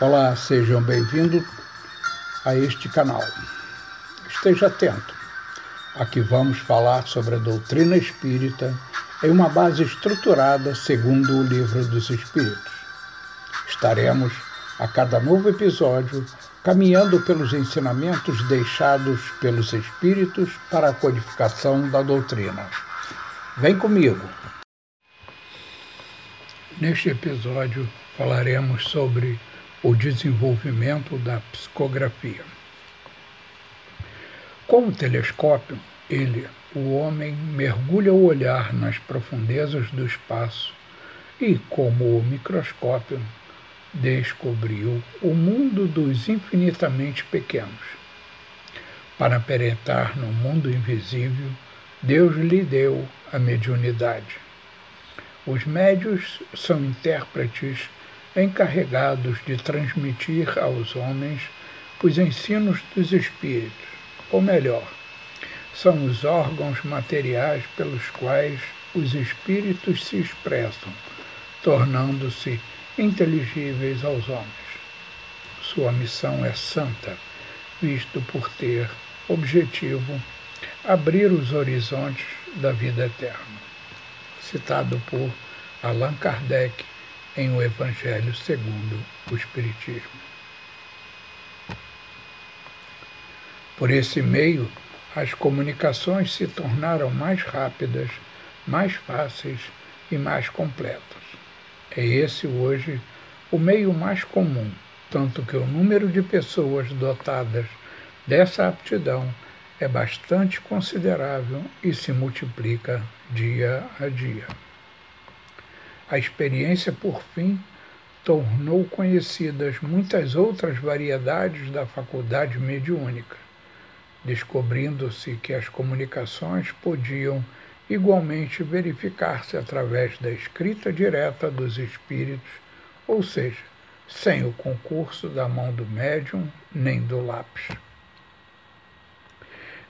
Olá, sejam bem-vindos a este canal. Esteja atento. Aqui vamos falar sobre a doutrina espírita em uma base estruturada segundo o Livro dos Espíritos. Estaremos, a cada novo episódio, caminhando pelos ensinamentos deixados pelos Espíritos para a codificação da doutrina. Vem comigo! Neste episódio falaremos sobre o desenvolvimento da psicografia. Com o telescópio, ele, o homem, mergulha o olhar nas profundezas do espaço e, como o microscópio, descobriu o mundo dos infinitamente pequenos. Para penetrar no mundo invisível, Deus lhe deu a mediunidade. Os médios são intérpretes encarregados de transmitir aos homens os ensinos dos espíritos, ou melhor, são os órgãos materiais pelos quais os espíritos se expressam, tornando-se inteligíveis aos homens. Sua missão é santa, visto por ter objetivo abrir os horizontes da vida eterna. Citado por Allan Kardec em O Evangelho segundo o Espiritismo. Por esse meio, as comunicações se tornaram mais rápidas, mais fáceis e mais completas. É esse hoje o meio mais comum, tanto que o número de pessoas dotadas dessa aptidão é bastante considerável e se multiplica dia a dia. A experiência, por fim, tornou conhecidas muitas outras variedades da faculdade mediúnica, descobrindo-se que as comunicações podiam igualmente verificar-se através da escrita direta dos espíritos, ou seja, sem o concurso da mão do médium nem do lápis.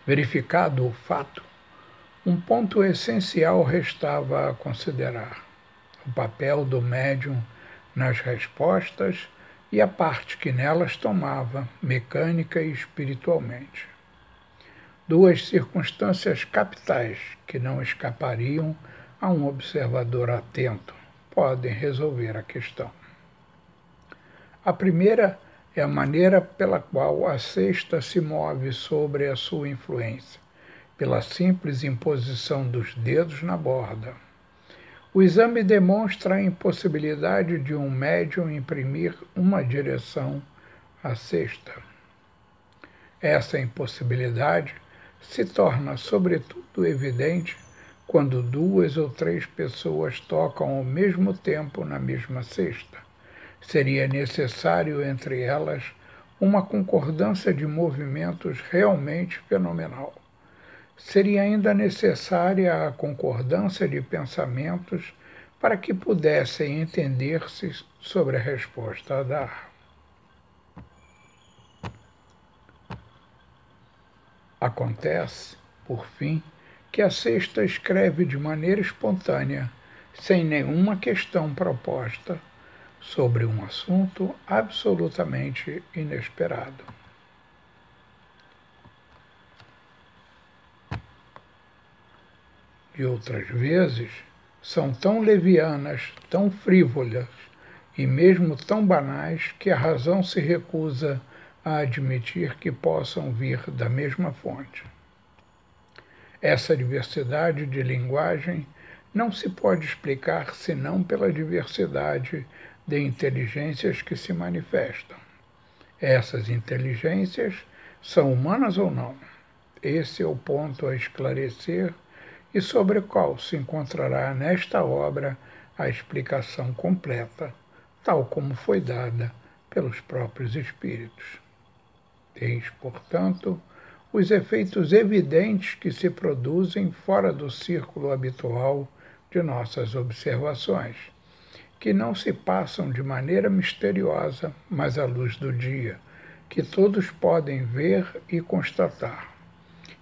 Verificado o fato, um ponto essencial restava a considerar o papel do médium nas respostas e a parte que nelas tomava, mecânica e espiritualmente. Duas circunstâncias capitais que não escapariam a um observador atento podem resolver a questão. A primeira é a maneira pela qual a sexta se move sobre a sua influência, pela simples imposição dos dedos na borda o exame demonstra a impossibilidade de um médium imprimir uma direção à sexta. Essa impossibilidade se torna, sobretudo, evidente quando duas ou três pessoas tocam ao mesmo tempo na mesma cesta. Seria necessário entre elas uma concordância de movimentos realmente fenomenal seria ainda necessária a concordância de pensamentos para que pudessem entender-se sobre a resposta a dar. Acontece, por fim, que a sexta escreve de maneira espontânea, sem nenhuma questão proposta, sobre um assunto absolutamente inesperado. E outras vezes são tão levianas, tão frívolas e mesmo tão banais que a razão se recusa a admitir que possam vir da mesma fonte. Essa diversidade de linguagem não se pode explicar senão pela diversidade de inteligências que se manifestam. Essas inteligências são humanas ou não? Esse é o ponto a esclarecer e sobre o qual se encontrará nesta obra a explicação completa, tal como foi dada pelos próprios Espíritos. Eis, portanto, os efeitos evidentes que se produzem fora do círculo habitual de nossas observações, que não se passam de maneira misteriosa, mas à luz do dia, que todos podem ver e constatar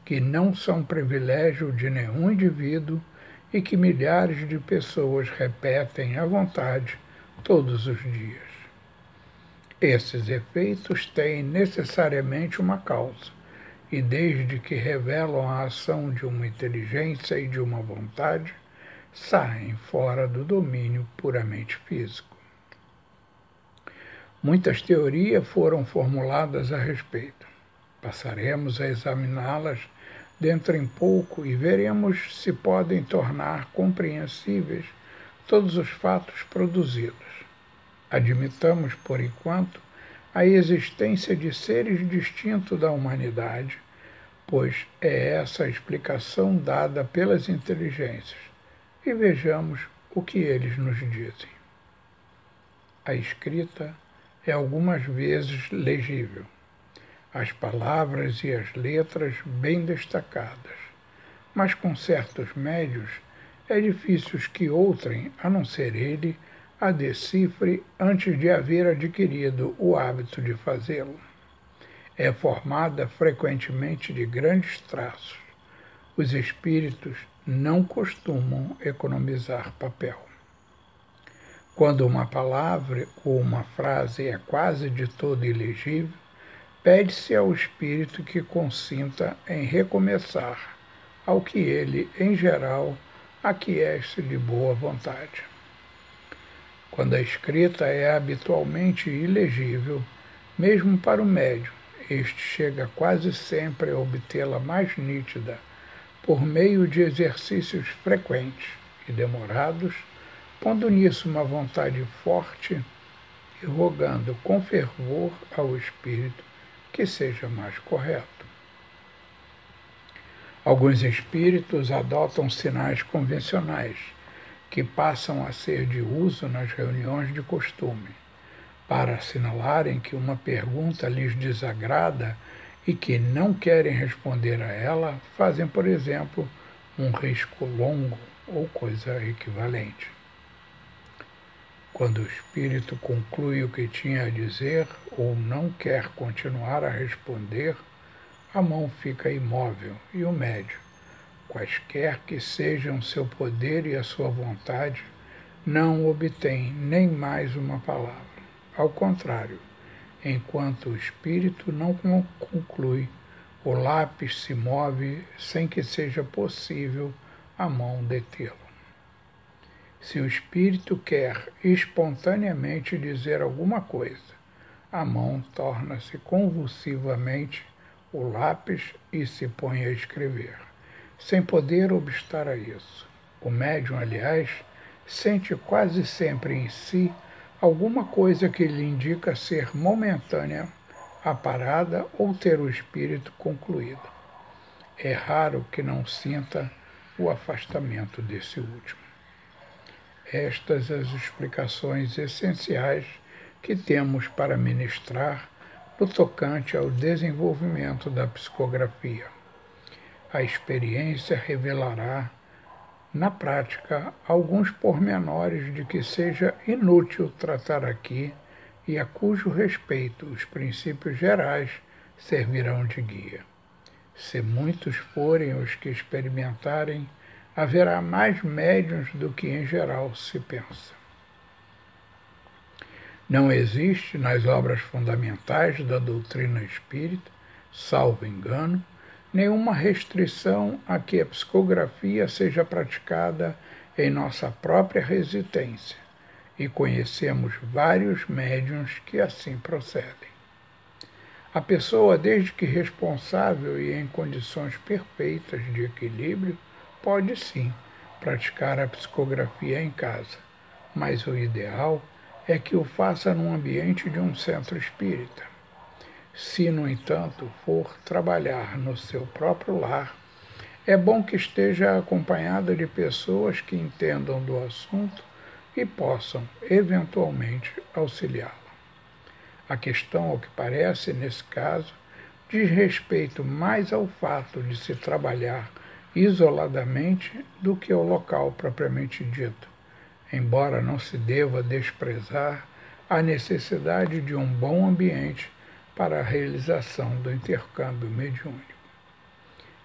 que não são privilégio de nenhum indivíduo e que milhares de pessoas repetem à vontade todos os dias. Esses efeitos têm necessariamente uma causa, e desde que revelam a ação de uma inteligência e de uma vontade, saem fora do domínio puramente físico. Muitas teorias foram formuladas a respeito. Passaremos a examiná-las dentro em pouco e veremos se podem tornar compreensíveis todos os fatos produzidos. Admitamos, por enquanto, a existência de seres distintos da humanidade, pois é essa a explicação dada pelas inteligências, e vejamos o que eles nos dizem. A escrita é algumas vezes legível as palavras e as letras bem destacadas, mas com certos médios é difícil que outrem, a não ser ele, a decifre antes de haver adquirido o hábito de fazê-lo. É formada frequentemente de grandes traços. Os espíritos não costumam economizar papel. Quando uma palavra ou uma frase é quase de todo ilegível, pede-se ao espírito que consinta em recomeçar, ao que ele, em geral, aquece de boa vontade. Quando a escrita é habitualmente ilegível, mesmo para o médium, este chega quase sempre a obtê-la mais nítida por meio de exercícios frequentes e demorados, pondo nisso uma vontade forte e rogando com fervor ao espírito que seja mais correto. Alguns espíritos adotam sinais convencionais, que passam a ser de uso nas reuniões de costume, para assinalarem que uma pergunta lhes desagrada e que não querem responder a ela, fazem, por exemplo, um risco longo ou coisa equivalente. Quando o espírito conclui o que tinha a dizer ou não quer continuar a responder, a mão fica imóvel e o médio, quaisquer que sejam seu poder e a sua vontade, não obtém nem mais uma palavra. Ao contrário, enquanto o espírito não conclui, o lápis se move sem que seja possível a mão detê-lo. Se o espírito quer espontaneamente dizer alguma coisa, a mão torna-se convulsivamente o lápis e se põe a escrever, sem poder obstar a isso. O médium, aliás, sente quase sempre em si alguma coisa que lhe indica ser momentânea a parada ou ter o espírito concluído. É raro que não sinta o afastamento desse último estas as explicações essenciais que temos para ministrar no tocante ao desenvolvimento da psicografia. A experiência revelará, na prática, alguns pormenores de que seja inútil tratar aqui e a cujo respeito os princípios gerais servirão de guia. Se muitos forem os que experimentarem haverá mais médiuns do que em geral se pensa. Não existe nas obras fundamentais da doutrina espírita, salvo engano, nenhuma restrição a que a psicografia seja praticada em nossa própria residência, e conhecemos vários médiuns que assim procedem. A pessoa, desde que responsável e em condições perfeitas de equilíbrio, pode sim praticar a psicografia em casa, mas o ideal é que o faça num ambiente de um centro espírita. Se, no entanto, for trabalhar no seu próprio lar, é bom que esteja acompanhada de pessoas que entendam do assunto e possam, eventualmente, auxiliá-la. A questão, ao que parece, nesse caso, diz respeito mais ao fato de se trabalhar isoladamente do que o local propriamente dito, embora não se deva desprezar a necessidade de um bom ambiente para a realização do intercâmbio mediúnico.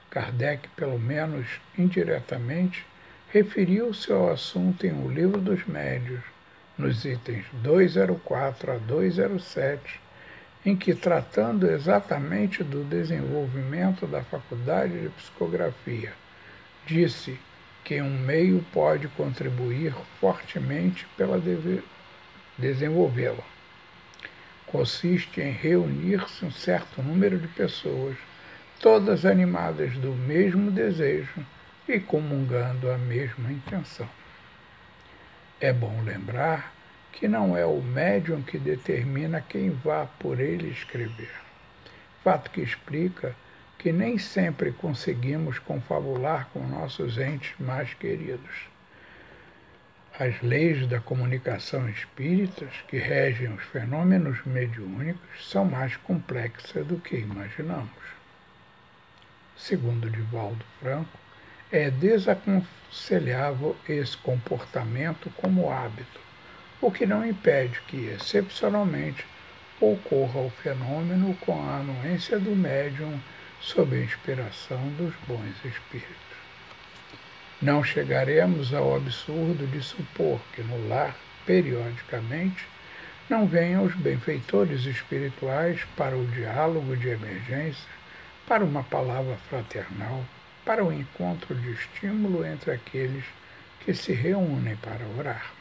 Kardec, pelo menos indiretamente, referiu-se ao assunto em O Livro dos Médios, nos itens 204 a 207, em que, tratando exatamente do desenvolvimento da faculdade de psicografia, disse que um meio pode contribuir fortemente para desenvolvê-la. Consiste em reunir-se um certo número de pessoas, todas animadas do mesmo desejo e comungando a mesma intenção. É bom lembrar que não é o médium que determina quem vá por ele escrever. Fato que explica que nem sempre conseguimos confabular com nossos entes mais queridos. As leis da comunicação espíritas que regem os fenômenos mediúnicos são mais complexas do que imaginamos. Segundo Divaldo Franco, é desaconselhável esse comportamento como hábito, o que não impede que, excepcionalmente, ocorra o fenômeno com a anuência do médium sob a inspiração dos bons espíritos. Não chegaremos ao absurdo de supor que no lar, periodicamente, não venham os benfeitores espirituais para o diálogo de emergência, para uma palavra fraternal, para o encontro de estímulo entre aqueles que se reúnem para orar.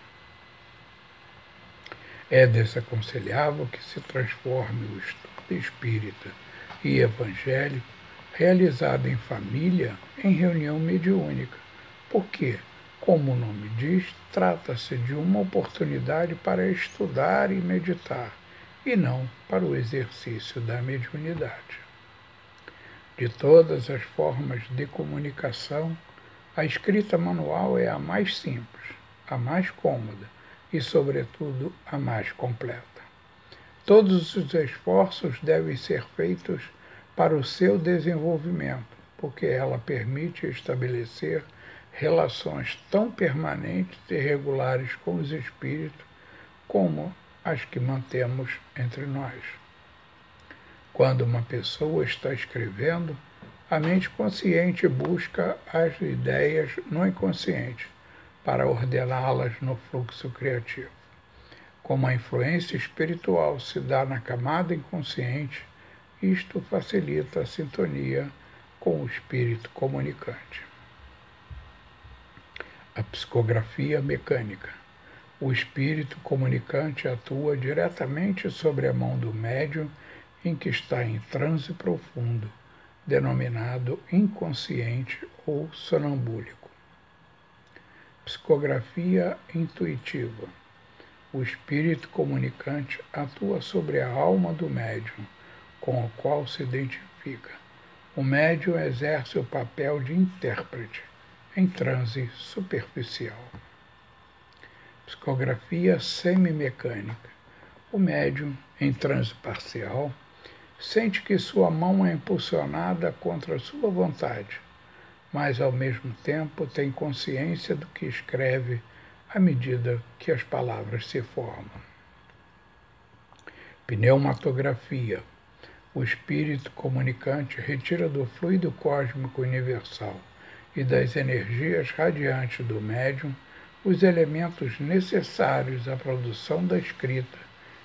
É desaconselhável que se transforme o estudo espírita e evangélico realizado em família em reunião mediúnica, porque, como o nome diz, trata-se de uma oportunidade para estudar e meditar, e não para o exercício da mediunidade. De todas as formas de comunicação, a escrita manual é a mais simples, a mais cômoda e, sobretudo, a mais completa. Todos os esforços devem ser feitos para o seu desenvolvimento, porque ela permite estabelecer relações tão permanentes e regulares com os espíritos como as que mantemos entre nós. Quando uma pessoa está escrevendo, a mente consciente busca as ideias no inconsciente para ordená-las no fluxo criativo. Como a influência espiritual se dá na camada inconsciente, isto facilita a sintonia com o espírito comunicante. A psicografia mecânica. O espírito comunicante atua diretamente sobre a mão do médium em que está em transe profundo, denominado inconsciente ou sonambúlico. Psicografia intuitiva. O espírito comunicante atua sobre a alma do médium com o qual se identifica. O médium exerce o papel de intérprete em transe superficial. Psicografia semimecânica. O médium, em transe parcial, sente que sua mão é impulsionada contra sua vontade, mas ao mesmo tempo tem consciência do que escreve à medida que as palavras se formam. Pneumatografia o espírito comunicante retira do fluido cósmico universal e das energias radiantes do médium os elementos necessários à produção da escrita,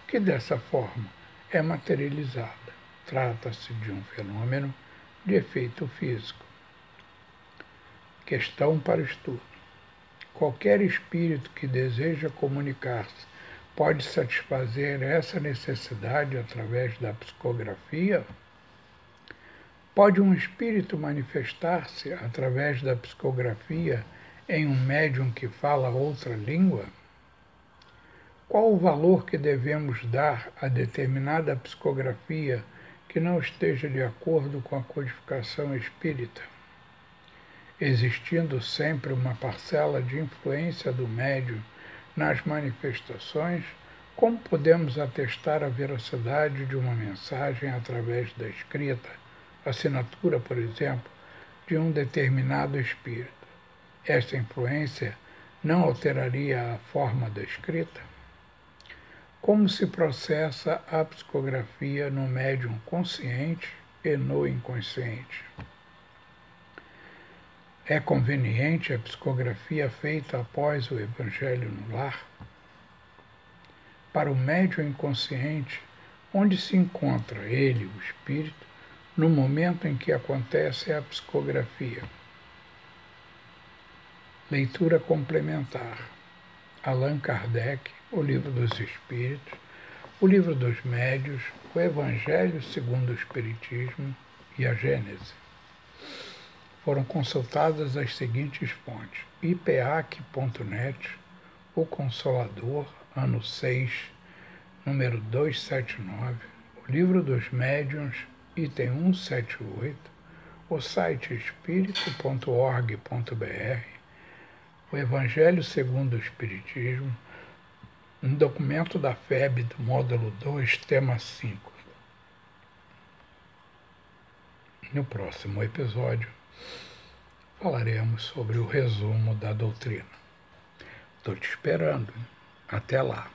que dessa forma é materializada. Trata-se de um fenômeno de efeito físico. Questão para estudo. Qualquer espírito que deseja comunicar-se pode satisfazer essa necessidade através da psicografia? Pode um espírito manifestar-se através da psicografia em um médium que fala outra língua? Qual o valor que devemos dar a determinada psicografia que não esteja de acordo com a codificação espírita? Existindo sempre uma parcela de influência do médium nas manifestações, como podemos atestar a veracidade de uma mensagem através da escrita, assinatura, por exemplo, de um determinado espírito? Esta influência não alteraria a forma da escrita? Como se processa a psicografia no médium consciente e no inconsciente? É conveniente a psicografia feita após o Evangelho no lar? para o médium inconsciente onde se encontra ele, o espírito, no momento em que acontece a psicografia. Leitura complementar. Allan Kardec, O Livro dos Espíritos, O Livro dos Médios, O Evangelho segundo o Espiritismo e a Gênese. Foram consultadas as seguintes fontes: ipac.net, O Consolador, ano 6, número 279, o Livro dos Médiuns, item 178, o site espírito.org.br, o Evangelho segundo o Espiritismo, um documento da FEB do módulo 2, tema 5. No próximo episódio, falaremos sobre o resumo da doutrina. Estou te esperando. Até lá.